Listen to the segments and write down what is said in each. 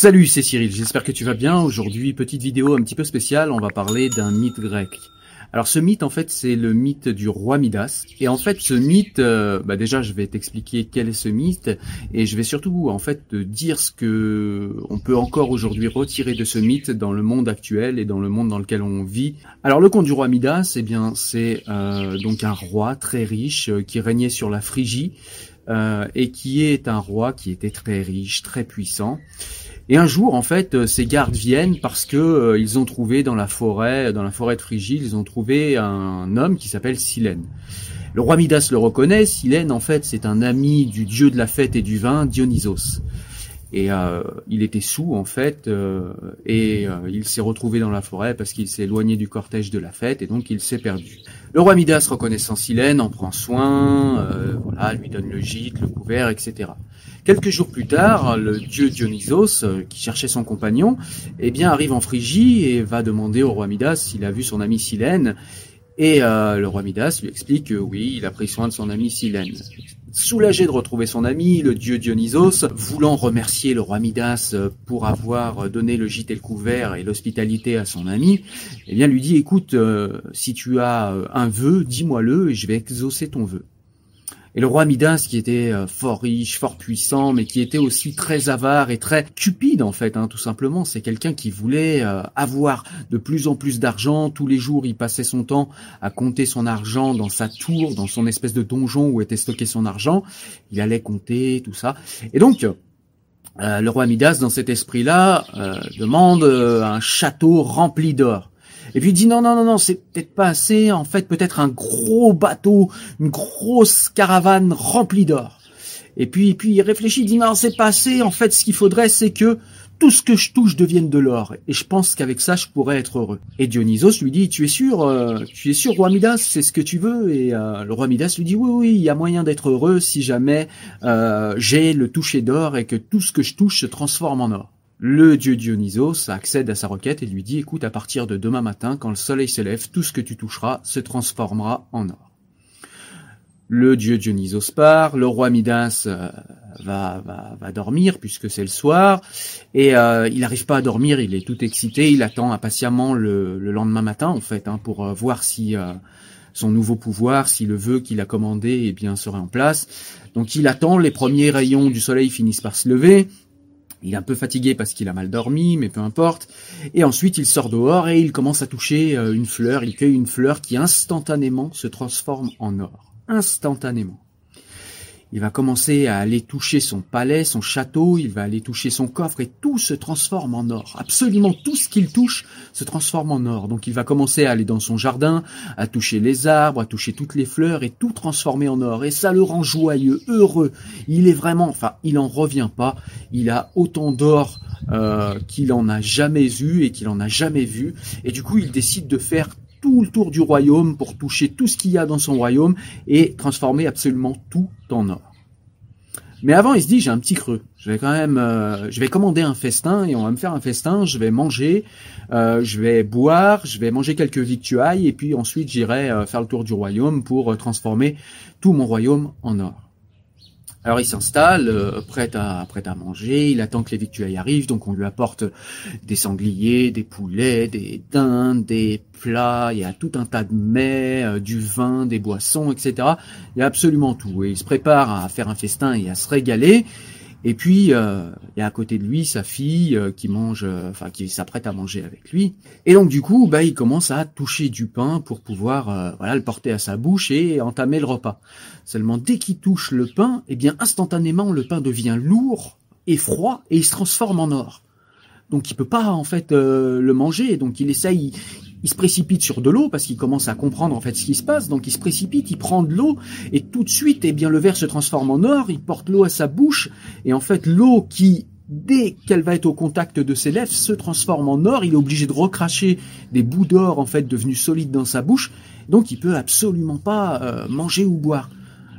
Salut, c'est Cyril, j'espère que tu vas bien. Aujourd'hui, petite vidéo un petit peu spéciale, on va parler d'un mythe grec. Alors ce mythe, en fait, c'est le mythe du roi Midas. Et en fait, ce mythe, euh, bah déjà, je vais t'expliquer quel est ce mythe, et je vais surtout, en fait, dire ce que on peut encore aujourd'hui retirer de ce mythe dans le monde actuel et dans le monde dans lequel on vit. Alors le conte du roi Midas, eh bien, c'est euh, donc un roi très riche euh, qui régnait sur la Phrygie. et qui est un roi qui était très riche, très puissant. Et un jour, en fait, euh, ces gardes viennent parce que euh, ont trouvé dans la forêt, dans la forêt de Phrygie, ils ont trouvé un homme qui s'appelle Silène. Le roi Midas le reconnaît. Silène, en fait, c'est un ami du dieu de la fête et du vin, Dionysos. Et euh, il était sous en fait, et il s'est retrouvé dans la forêt parce qu'il s'est éloigné du cortège de la fête et donc il s'est perdu. Le roi Midas, reconnaissant Silène, en prend soin, voilà, lui donne le gîte, le couvert, etc. Quelques jours plus tard, le dieu Dionysos, euh, qui cherchait son compagnon, eh bien arrive en Phrygie et va demander au roi Midas s'il a vu son ami Silène. Et euh, le roi Midas lui explique que oui, il a pris soin de son ami Silène. Soulagé de retrouver son ami, le dieu Dionysos, voulant remercier le roi Midas euh, pour avoir donné le gîte et le couvert et l'hospitalité à son ami, eh bien lui dit écoute, si tu as un vœu, dis-moi-le et je vais exaucer ton vœu. Et le roi Midas, qui était euh, fort riche, fort puissant, mais qui était aussi très avare et très cupide en fait, hein, tout simplement. C'est quelqu'un qui voulait euh, avoir de plus en plus d'argent. Tous les jours, il passait son temps à compter son argent dans sa tour, dans son espèce de donjon où était stocké son argent. Il allait compter tout ça. Et donc, euh, le roi Midas, dans cet esprit-là, demande un château rempli d'or. Et puis il dit non, non, non, non, c'est peut-être pas assez. En fait, peut-être un gros bateau, une grosse caravane remplie d'or. Et puis, puis il réfléchit, il dit non, c'est pas assez. En fait, ce qu'il faudrait, c'est que tout ce que je touche devienne de l'or. Et je pense qu'avec ça, je pourrais être heureux. Et Dionysos lui dit, tu es sûr, euh, tu es sûr, roi Midas, c'est ce que tu veux Et euh, le roi Midas lui dit, oui, oui, il y a moyen d'être heureux si jamais euh, j'ai le toucher d'or et que tout ce que je touche se transforme en or. Le dieu Dionysos accède à sa requête et lui dit écoute, à partir de demain matin, quand le soleil se lève, tout ce que tu toucheras se transformera en or. Le dieu Dionysos part, le roi Midas euh, va, va, va, dormir puisque c'est le soir, et euh, il n'arrive pas à dormir, il est tout excité, il attend impatiemment le, lendemain matin en fait hein, pour euh, voir si son nouveau pouvoir, si le vœu qu'il a commandé eh bien serait en place. Donc il attend, les premiers rayons du soleil finissent par se lever, il est un peu fatigué parce qu'il a mal dormi, mais peu importe. Et ensuite, il sort dehors et il commence à toucher euh, une fleur. Il cueille une fleur qui instantanément se transforme en or. Instantanément. Il va commencer à aller toucher son palais, son château, il va aller toucher son coffre et tout se transforme en or. Absolument tout ce qu'il touche se transforme en or. Donc il va commencer à aller dans son jardin, à toucher les arbres, à toucher toutes les fleurs et tout transformer en or. Et ça le rend joyeux, heureux. Il est vraiment, enfin, il en revient pas. Il a autant d'or euh, qu'il en a jamais eu et qu'il en a jamais vu. Et du coup, il décide de faire tout le tour du royaume pour toucher tout ce qu'il y a dans son royaume et transformer absolument tout en or. Mais avant, il se dit j'ai un petit creux. Je vais quand même, euh, je vais commander un festin et on va me faire un festin. Je vais manger, euh, je vais boire, je vais manger quelques victuailles et puis ensuite j'irai euh, faire le tour du royaume pour transformer tout mon royaume en or. Alors il s'installe, euh, prêt à prêt à manger. Il attend que les victuailles arrivent, donc on lui apporte des sangliers, des poulets, des dindes, des plats. Il y a tout un tas de mets, euh, du vin, des boissons, etc. Il y a absolument tout. Et il se prépare à faire un festin et à se régaler. Et puis, euh, il y a à côté de lui sa fille euh, qui mange, euh, enfin qui s'apprête à manger avec lui. Et donc du coup, bah, il commence à toucher du pain pour pouvoir, voilà, le porter à sa bouche et entamer le repas. Seulement, dès qu'il touche le pain, eh bien instantanément, le pain devient lourd et froid et il se transforme en or. Donc il peut pas en fait le manger. Donc il essaye, il se précipite sur de l'eau parce qu'il commence à comprendre en fait ce qui se passe. Donc il se précipite, il prend de l'eau et tout de suite, eh bien le verre se transforme en or. Il porte l'eau à sa bouche et en fait l'eau qui dès qu'elle va être au contact de ses lèvres, se transforme en or. Il est obligé de recracher des bouts d'or en fait devenus solides dans sa bouche. Donc il peut absolument pas euh, manger ou boire.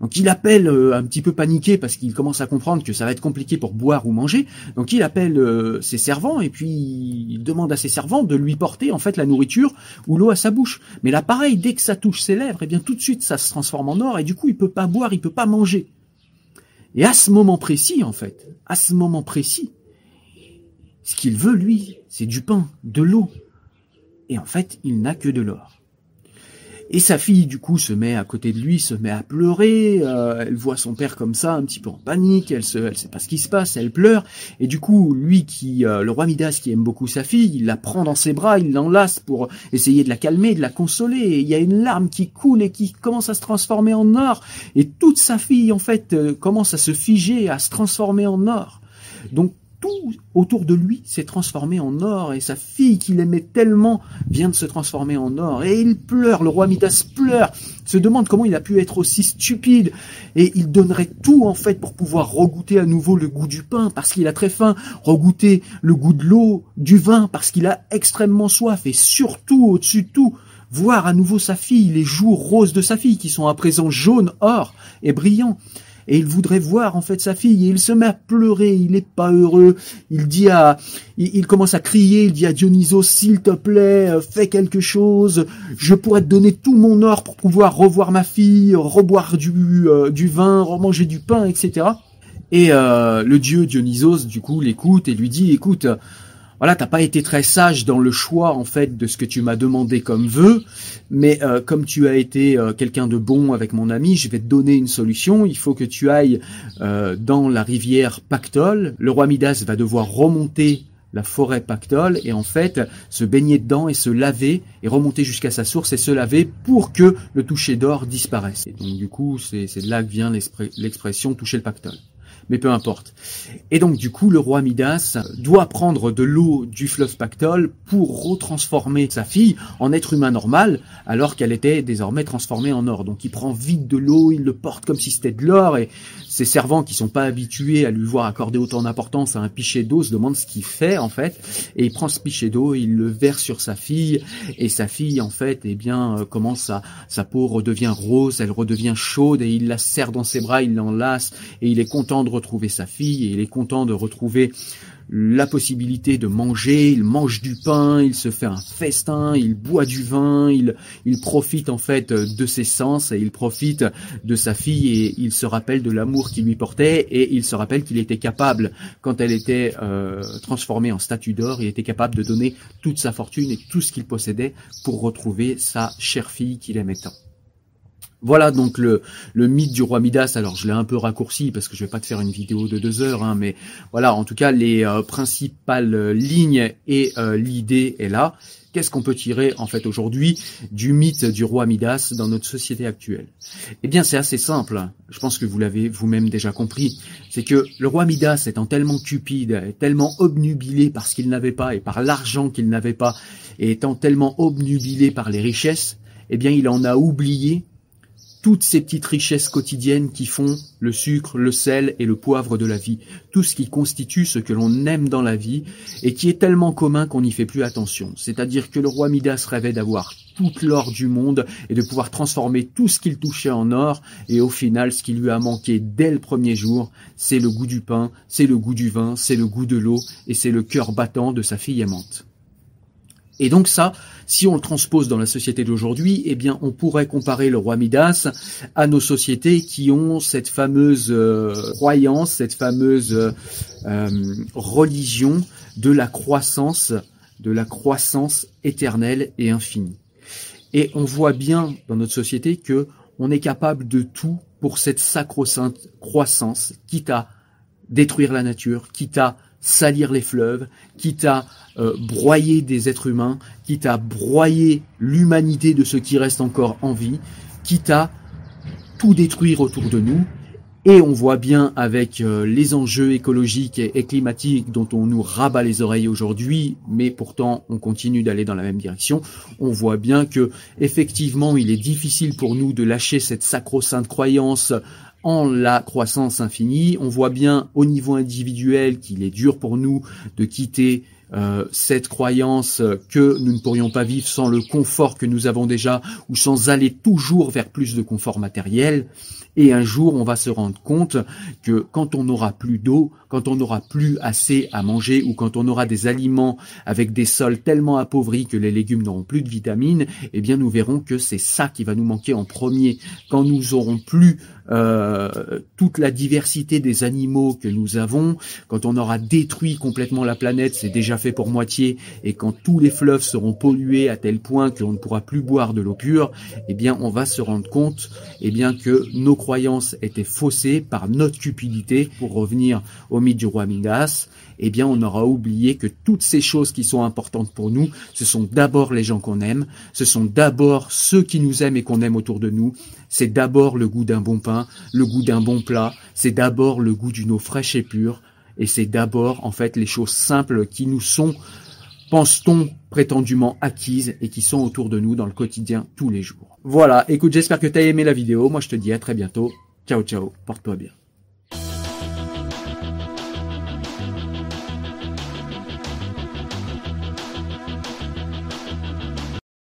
Donc il appelle euh, un petit peu paniqué parce qu'il commence à comprendre que ça va être compliqué pour boire ou manger. Donc il appelle euh, ses servants et puis il demande à ses servants de lui porter en fait la nourriture ou l'eau à sa bouche. Mais là pareil, dès que ça touche ses lèvres, et eh bien tout de suite ça se transforme en or et du coup il peut pas boire, il peut pas manger. Et à ce moment précis en fait, à ce moment précis, ce qu'il veut lui, c'est du pain, de l'eau. Et en fait, il n'a que de l'or. Et sa fille, du coup, se met à côté de lui, se met à pleurer. Euh, elle voit son père comme ça, un petit peu en panique. Elle se, elle sait pas ce qui se passe. Elle pleure. Et du coup, lui, qui, euh, le roi Midas, qui aime beaucoup sa fille, il la prend dans ses bras, il l'enlace pour essayer de la calmer, de la consoler. Et il y a une larme qui coule et qui commence à se transformer en or. Et toute sa fille, en fait, euh, commence à se figer, à se transformer en or. Donc tout autour de lui s'est transformé en or et sa fille qu'il aimait tellement vient de se transformer en or et il pleure, le roi Midas pleure, se demande comment il a pu être aussi stupide et il donnerait tout en fait pour pouvoir regoûter à nouveau le goût du pain parce qu'il a très faim, regoûter le goût de l'eau, du vin parce qu'il a extrêmement soif et surtout au-dessus de tout voir à nouveau sa fille, les joues roses de sa fille qui sont à présent jaunes, or et brillants et il voudrait voir en fait sa fille. Et il se met à pleurer, il n'est pas heureux, il dit à, il, commence à crier, il dit à Dionysos, s'il te plaît, euh, fais quelque chose, je pourrais te donner tout mon or pour pouvoir revoir ma fille, reboire du, euh, du vin, remanger du pain, etc. Et euh, le dieu Dionysos du coup l'écoute et lui dit, écoute, voilà, t'as pas été très sage dans le choix en fait de ce que tu m'as demandé comme vœu, mais euh, comme tu as été euh, quelqu'un de bon avec mon ami, je vais te donner une solution. Il faut que tu ailles euh, dans la rivière Pactole. Le roi Midas va devoir remonter la forêt Pactole et en fait se baigner dedans et se laver et remonter jusqu'à sa source et se laver pour que le toucher d'or disparaisse. Et donc du coup, c'est de là que vient l'expression toucher le Pactole mais peu importe. Et donc du coup, le roi Midas doit prendre de l'eau du fleuve Pactole pour retransformer sa fille en être humain normal, alors qu'elle était désormais transformée en or. Donc il prend vite de l'eau, il le porte comme si c'était de l'or, et ses servants qui sont pas habitués à lui voir accorder autant d'importance à un pichet d'eau se demandent ce qu'il fait en fait, et il prend ce pichet d'eau, il le verse sur sa fille, et sa fille en fait, eh bien, euh, commence à, sa peau redevient rose, elle redevient chaude, et il la serre dans ses bras, il l'enlace, et il est content de retrouver sa fille et il est content de retrouver la possibilité de manger, il mange du pain, il se fait un festin, il boit du vin, il, profite en fait de ses sens et il profite de sa fille et il se rappelle de l'amour qu'il lui portait et il se rappelle qu'il était capable, quand elle était euh, transformée en statue d'or, il était capable de donner toute sa fortune et tout ce qu'il possédait pour retrouver sa chère fille qu'il aimait tant. Voilà donc le, mythe du roi Midas. Alors je l'ai un peu raccourci parce que je vais pas te faire une vidéo de deux heures, hein, mais voilà, en tout cas les euh, principales lignes et euh, l'idée est là. Qu'est-ce qu'on peut tirer en fait aujourd'hui du mythe du roi Midas dans notre société actuelle? Eh bien c'est assez simple. Je pense que vous l'avez vous-même déjà compris. C'est que le roi Midas étant tellement cupide, tellement obnubilé par ce qu'il n'avait pas et par l'argent qu'il n'avait pas, et étant tellement obnubilé par les richesses, eh bien il en a oublié toutes ces petites richesses quotidiennes qui font le sucre, le sel et le poivre de la vie, tout ce qui constitue ce que l'on aime dans la vie et qui est tellement commun qu'on n'y fait plus attention. C'est-à-dire que le roi Midas rêvait d'avoir toute l'or du monde et de pouvoir transformer tout ce qu'il touchait en or et au final ce qui lui a manqué dès le premier jour, c'est le goût du pain, c'est le goût du vin, c'est le goût de l'eau et c'est le cœur battant de sa fille aimante. Et donc ça, si on le transpose dans la société d'aujourd'hui, eh bien, on pourrait comparer le roi Midas à nos sociétés qui ont cette fameuse euh, croyance, cette fameuse euh, religion de la croissance, de la croissance éternelle et infinie. Et on voit bien dans notre société que on est capable de tout pour cette sacro-sainte croissance, quitte à détruire la nature, quitte à salir les fleuves, quitte à euh, broyer des êtres humains, quitte à broyer l'humanité de ceux qui restent encore en vie, quitte à tout détruire autour de nous. Et on voit bien avec euh, les enjeux écologiques et, climatiques dont on nous rabat les oreilles aujourd'hui, mais pourtant on continue d'aller dans la même direction, on voit bien que effectivement il est difficile pour nous de lâcher cette sacro-sainte croyance en la croissance infinie. On voit bien au niveau individuel qu'il est dur pour nous de quitter euh, cette croyance que nous ne pourrions pas vivre sans le confort que nous avons déjà ou sans aller toujours vers plus de confort matériel. Et un jour, on va se rendre compte que quand on n'aura plus d'eau, quand on n'aura plus assez à manger ou quand on aura des aliments avec des sols tellement appauvris que les légumes n'auront plus de vitamines, eh bien, nous verrons que c'est ça qui va nous manquer en premier. Quand nous aurons plus euh, toute la diversité des animaux que nous avons, quand on aura détruit complètement la planète, c'est déjà fait pour moitié, et quand tous les fleuves seront pollués à tel point qu'on ne pourra plus boire de l'eau pure, eh bien, on va se rendre compte, eh bien, que nos croyances étaient faussées par notre cupidité, pour revenir au mythe du roi Midas, eh bien, on aura oublié que toutes ces choses qui sont importantes pour nous, ce sont d'abord les gens qu'on aime, ce sont d'abord ceux qui nous aiment et qu'on aime autour de nous, c'est d'abord le goût d'un bon pain, le goût d'un bon plat, c'est d'abord le goût d'une eau fraîche et pure, et c'est d'abord, en fait, les choses simples qui nous sont pense-t-on prétendument acquises et qui sont autour de nous dans le quotidien tous les jours. Voilà, écoute, j'espère que tu as aimé la vidéo. Moi, je te dis à très bientôt. Ciao, ciao, porte-toi bien.